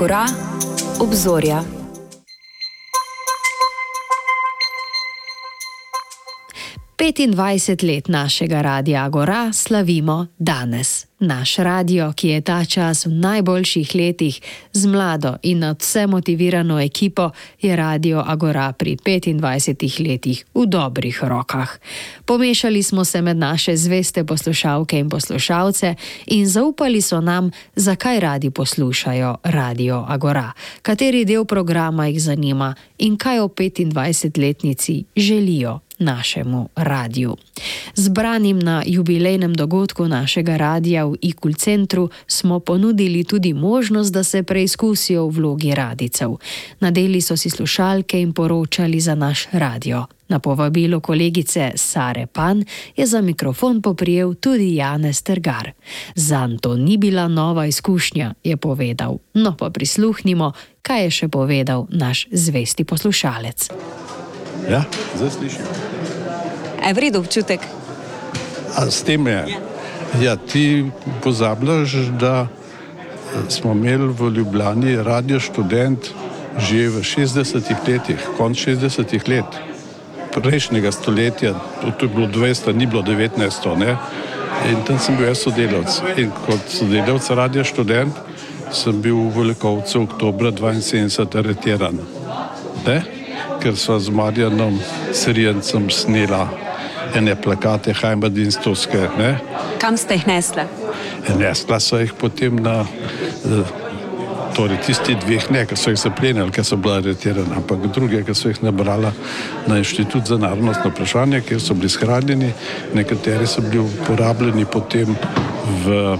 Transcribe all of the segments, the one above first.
Agora, obzorja. Petindvajset let našega radia Agora slavimo danes. Naš radio, ki je ta čas v najboljših letih z mlado in nad vse motivirano ekipo, je radio Agora pri 25 letih v dobrih rokah. Pomešali smo se med naše zveste poslušalke in poslušalce in zaupali so nam, zakaj radi poslušajo radio Agora, kateri del programa jih zanima in kaj o 25-letnici želijo našemu radiju. Zbranim na jubilejnem dogodku našega radia v IKUL centru smo ponudili tudi možnost, da se preizkusijo v vlogi radicev. Nadeli so si slušalke in poročali za naš radio. Na povabilo kolegice Sare Pan je za mikrofon poprijel tudi Janez Trgar. Za to ni bila nova izkušnja, je povedal. No pa prisluhnimo, kaj je še povedal naš zvesti poslušalec. Ja, zdaj slišim. Je vredno občutek? A s tem je. Ja, ti pozabljaš, da smo imeli v Ljubljani radio študent že v 60-ih letih, konc 60-ih let prejšnjega stoletja, to je bilo 200, ni bilo 1900, ne? in tam sem bil jaz sodelavc. In kot sodelavc radio študent sem bil v Velikovcu oktober 72 aretiran, ne? ker so z Marjanom Sirjencem snela ene plakate Heimadinstowske. Kam ste jih nesli? Nesla so jih potem na, torej tisti dveh ne, ki so jih zaplenili, ker so bila aretirana, ampak druge, ki so jih nabrala na Inštitut za narodnostno vprašanje, kjer so bili shranjeni, nekateri so bili uporabljeni potem v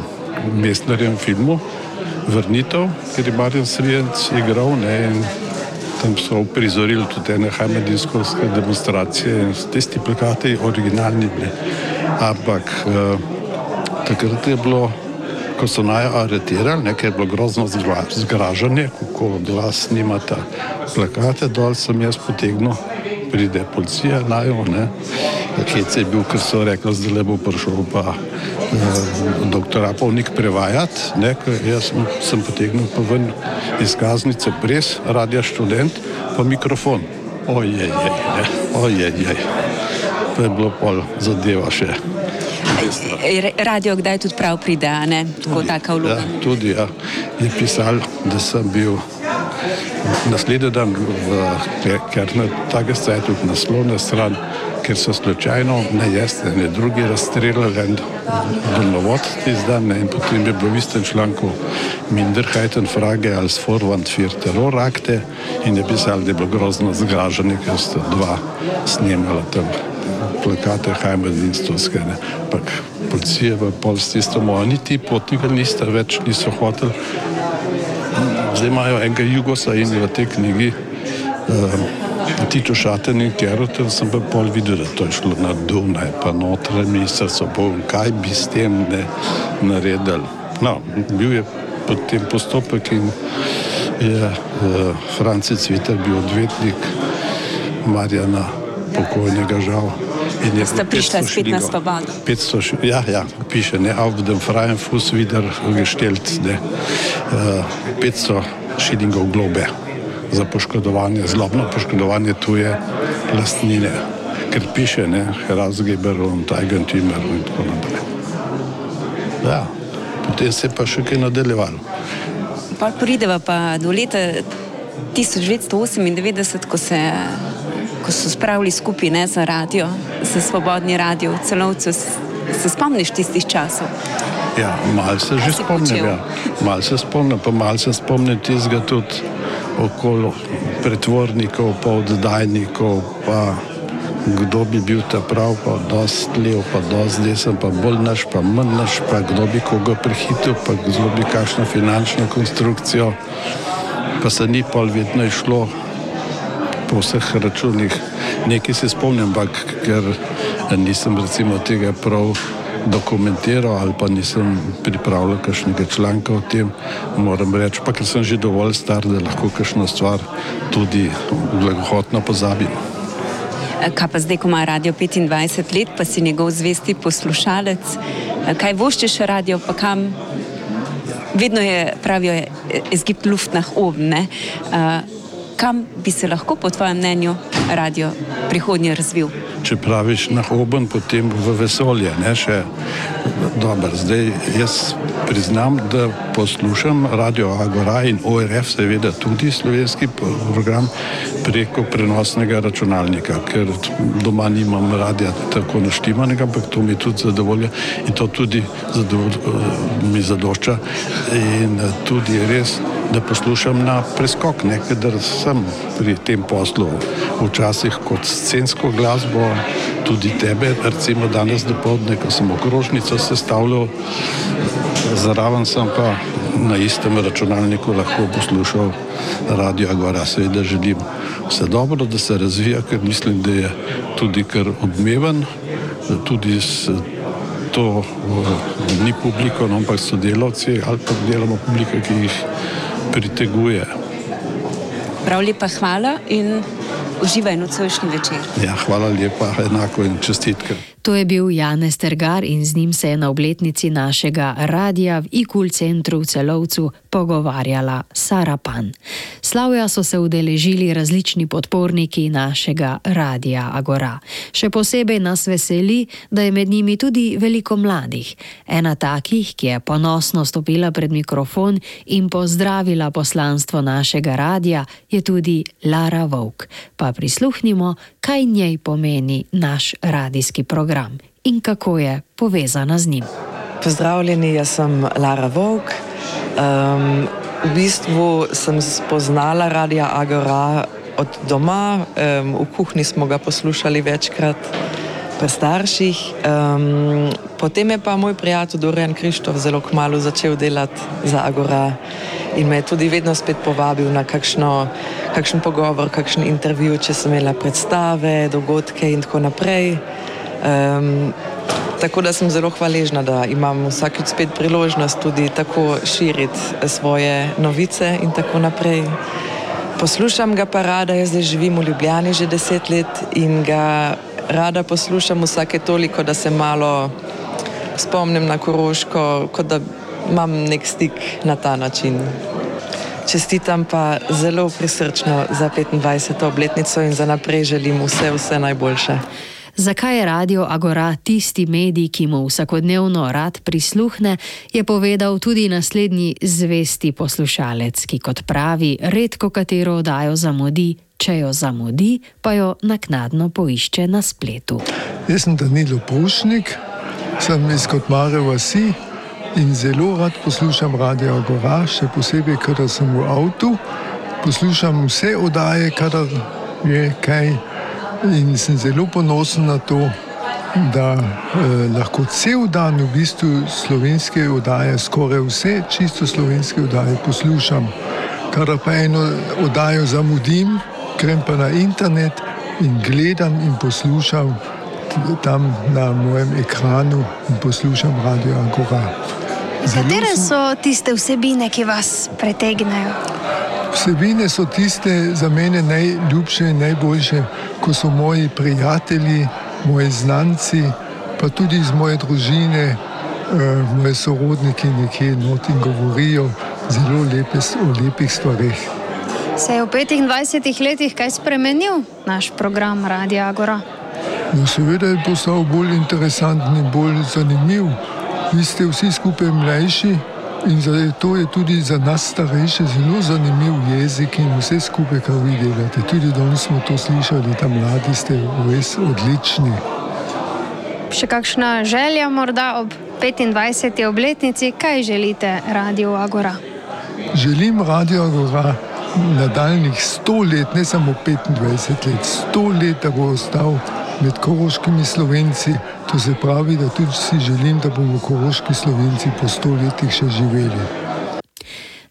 mestnarjem filmu Vrnitev, ker je Marjan Srijenc igral ne, in tam so uprizorili tudi ene hajmedinske demonstracije in tisti plakati originalni bili. Ampak eh, takrat je bilo, ko so naj aretirali, nekaj je bilo grozno zgražanje, kako od vas snimata plakate, dol sem jaz potegnil, pride policija, najo, ne. Hec je bil, ker so rekli, zdaj le bo prišel pa eh, doktor Apovnik prevajati, ne, jaz sem, sem potegnil pa ven izkaznico pres, radio študent, pa mikrofon. Ojej, ojej, ojej. To je bilo pol zadeva še. Radio kdaj tudi prav pride, ne? Tako taka vloga. Ja, tudi, ja. Je pisal, da sem bil naslednji dan v, ker na take stajati tudi naslovna stran, ker so slučajno, ne jaz, ne drugi razstreljali en domovod tisti dan ne, in potem je bilo v istem članku Minderheiten Frage als Vorwand für Terrorakte in je pisal, da je bilo grozno zgražanje, ker sta dva snemala tam plakate Heimadinstowske, ampak policija v Polski isto moja, niti potnika nista več niso hoteli. Zdaj imajo enega Jugosa in v tej knjigi uh, Tito Šaten in Kerotel sem pa pol videl, da to je šlo na Dunaj, pa notranje ministrstvo, kaj bi s tem ne naredili. No, bil je potem postopek in je uh, Franci Cviter bil odvetnik Marjana pokojnega žal. Ste prišli spet na svobodo? 500, ja, ja, piše, ne, auf dem freien Fuß wieder gestellt, ne, 500 šilingov globe za poškodovanje, zlobno poškodovanje tuje lastnine, ker piše, ne, Herausgeber und Eigentümer in tako naprej. Ja, potem se je pa še kaj nadaljevalo. Pa prideva pa do leta 1998, ko se ko so spravili skupaj ne, za radio, za svobodni radio, celovce. Se spomniš tistih časov? Ja, malo se že spomnim. Ja. Malo se spomnim, pa malo se spomnim tistega tudi okolo pretvornikov, pa oddajnikov, pa kdo bi bil ta prav, pa dosti lev, pa dosti desen, pa bolj naš, pa manj naš, pa kdo bi koga prehitil, pa kdo bi kakšno finančno konstrukcijo. Pa se ni pol vedno išlo po vseh računih. Nekaj se spomnim, ampak ker nisem recimo tega prav dokumentiral ali pa nisem pripravljal kakšnega članka o tem, moram reči, pa ker sem že dovolj star, da lahko kakšno stvar tudi blagohotno pozabim. Kaj pa zdaj, ko ima radio 25 let, pa si njegov zvesti poslušalec, kaj voščeš radio, pa kam? vedno je, pravijo, es gibt Luft nach oben. Uh, kam bi se lahko, po tvojem mnenju, radio prihodnje razvil? Če praviš na oben, potem v vesolje. Dobar, zdaj jaz priznam, da poslušam radio Agora in ORF, seveda tudi slovenski program preko prenosnega računalnika, ker doma nimam radia tako naštimanega, ampak to mi tudi zadovolja in to tudi zadovolj, mi zadošča. In tudi res, da poslušam na preskok, nekaj, da sem pri tem poslu včasih kot scensko glasbo, tudi tebe, recimo danes do povdne, ko sem okrožnico sestavljal, zraven sem pa na istem računalniku lahko poslušal radio Agora. Seveda želim vse dobro, da se razvija, ker mislim, da je tudi kar odmeven, tudi s to ni publiko, no, ampak so delavci ali pa delamo publiko, ki jih priteguje. Prav lepa hvala in uživaj nocojšnji večer. Ja, hvala lepa, enako in čestitke. To je bil Janez Tergar in z njim se je na obletnici našega radia v IKUL centru v Celovcu pogovarjala Sara Pan. Slavja so se udeležili različni podporniki našega radia Agora. Še posebej nas veseli, da je med njimi tudi veliko mladih. Ena takih, ki je ponosno stopila pred mikrofon in pozdravila poslanstvo našega radia, je tudi Lara Vovk. Pa prisluhnimo, kaj njej pomeni naš radijski program in kako je povezana z njim. Pozdravljeni, jaz sem Lara Vog. Um, v bistvu sem spoznala Radio Agora od doma, um, v kuhinji smo ga poslušali večkrat pri starših. Um, potem je pa moj prijatelj Dorian Krištof zelo kmalo začel delati za Agora in me je tudi vedno spet povabil na kakšno, kakšen pogovor, kakšen intervju, če sem imela predstave, dogodke in tako naprej. Um, tako da sem zelo hvaležna, da imam vsakeč spet priložnost tudi tako širiti svoje novice in tako naprej. Poslušam ga pa rada, jaz zdaj živim v Ljubljani že deset let in ga rada poslušam vsake toliko, da se malo spomnim na Koroško, kot da imam nek stik na ta način. Čestitam pa zelo prisrčno za 25. obletnico in za naprej želim vse, vse najboljše. Zakaj je radio Agora tisti medij, ki mu vsakodnevno rad prisluhne, je povedal tudi naslednji zvesti poslušalec, ki kot pravi, redko katero oddajo zamudi, če jo zamudi, pa jo naknadno poišče na spletu. Jaz sem Danilo Pušnik, sem iz Kotmare vasi in zelo rad poslušam radio Agora, še posebej, kadar sem v avtu. Poslušam vse oddaje, kadar je kaj. In sem zelo ponosen na to, da eh, lahko cel dan v bistvu slovenske oddaje, skoraj vse čisto slovenske oddaje poslušam. Kar pa eno oddajo zamudim, grem pa na internet in gledam in poslušam tam na mojem ekranu in poslušam radio Angora. Katere so tiste vsebine, ki vas pretegnejo? Vsebine so tiste za mene najljubše in najboljše, ko so moji prijatelji, moji znanci, pa tudi iz moje družine, eh, moji sorodniki nekje noti govorijo zelo lepe o lepih stvarih. Se je v 25 letih kaj spremenil naš program Radia Agora? No, seveda je postal bolj interesanten in bolj zanimiv. Vi ste vsi skupaj mlajši, In zato je tudi za nas starejše zelo zanimiv jezik in vse skupaj, kar vi delate. Tudi danes smo to slišali, da mladi ste res odlični. Še kakšna želja morda ob 25. obletnici, kaj želite Radio Agora? Želim Radio Agora nadaljnih 100 let, ne samo 25 let, 100 let, da bo ostal med koroškimi slovenci. To se pravi, da tudi si želim, da bomo koroški slovenci po stoletjih še živeli.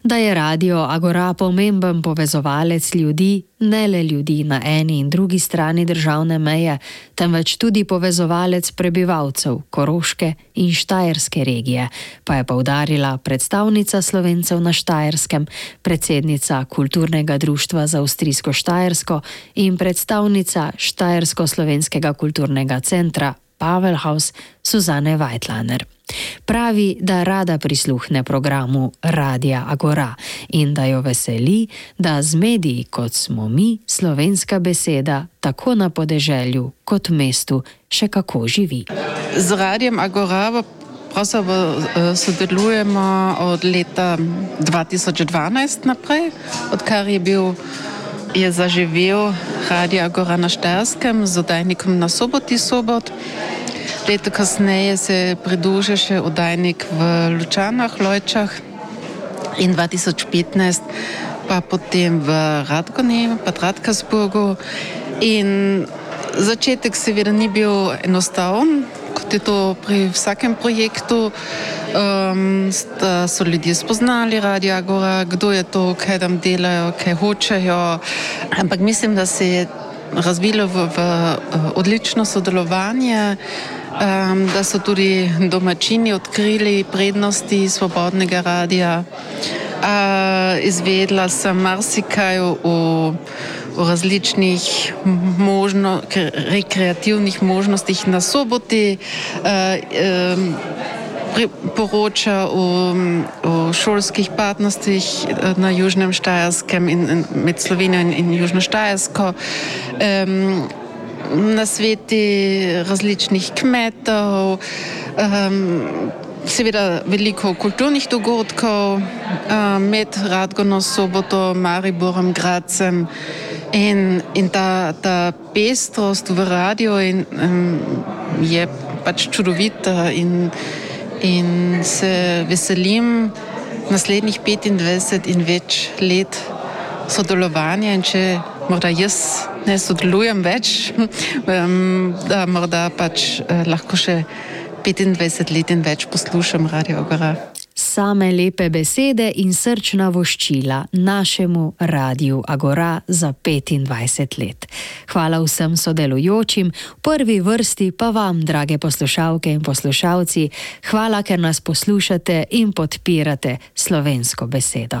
Da je radio Agora pomemben povezovalec ljudi, ne le ljudi na eni in drugi strani državne meje, temveč tudi povezovalec prebivalcev Koroške in Štajerske regije, pa je povdarila predstavnica slovencev na Štajerskem, predsednica Kulturnega društva za Avstrijsko Štajersko in predstavnica Štajersko-slovenskega kulturnega centra Pavelhaus Suzane Weitlaner. Pravi, da rada prisluhne programu Radia Agora in da jo veseli, da z mediji kot smo mi, slovenska beseda, tako na podeželju kot mestu, še kako živi. Z Radijem Agora pravzaprav eh, sodelujemo od leta 2012 naprej, odkar je bil. Je zaživel Radio Agora na Štajerskem z oddajnikom na soboti sobot. Leto kasneje se pridružil še oddajnik v Lučanah, Lojčah in 2015 pa potem v Radgoni, pa Radkasburgu. In začetek seveda ni bil enostaven, kot je to pri vsakem projektu. Um, so ljudje spoznali Radio Agora, kdo je to, kaj tam delajo, kaj hočejo. Ampak mislim, da se je razvilo v, v odlično sodelovanje. Um, da so tudi domačini odkrili prednosti svobodnega radia. Uh, izvedla sem marsikaj o, o različnih možno, rekreativnih možnostih na soboti, uh, um, poroča o, o šolskih partnerstvih na Južnem Štajerskem in, in med Slovenijo in, in Južno Štajersko. Um, na sveti različnih kmetov, um, seveda veliko kulturnih dogodkov um, med Radgono, Soboto, Mariborom, Gracem. In, in ta, ta pestrost v radiju um, je pač čudovita, in, in se veselim naslednjih 25 in več let sodelovanja. In če morda jaz ne sodelujem več, da morda pač eh, lahko še 25 let in več poslušam Radio Gora. Same lepe besede in srčna voščila našemu radiju Agora za 25 let. Hvala vsem sodelujočim, v prvi vrsti pa vam, drage poslušalke in poslušalci, hvala, ker nas poslušate in podpirate slovensko besedo.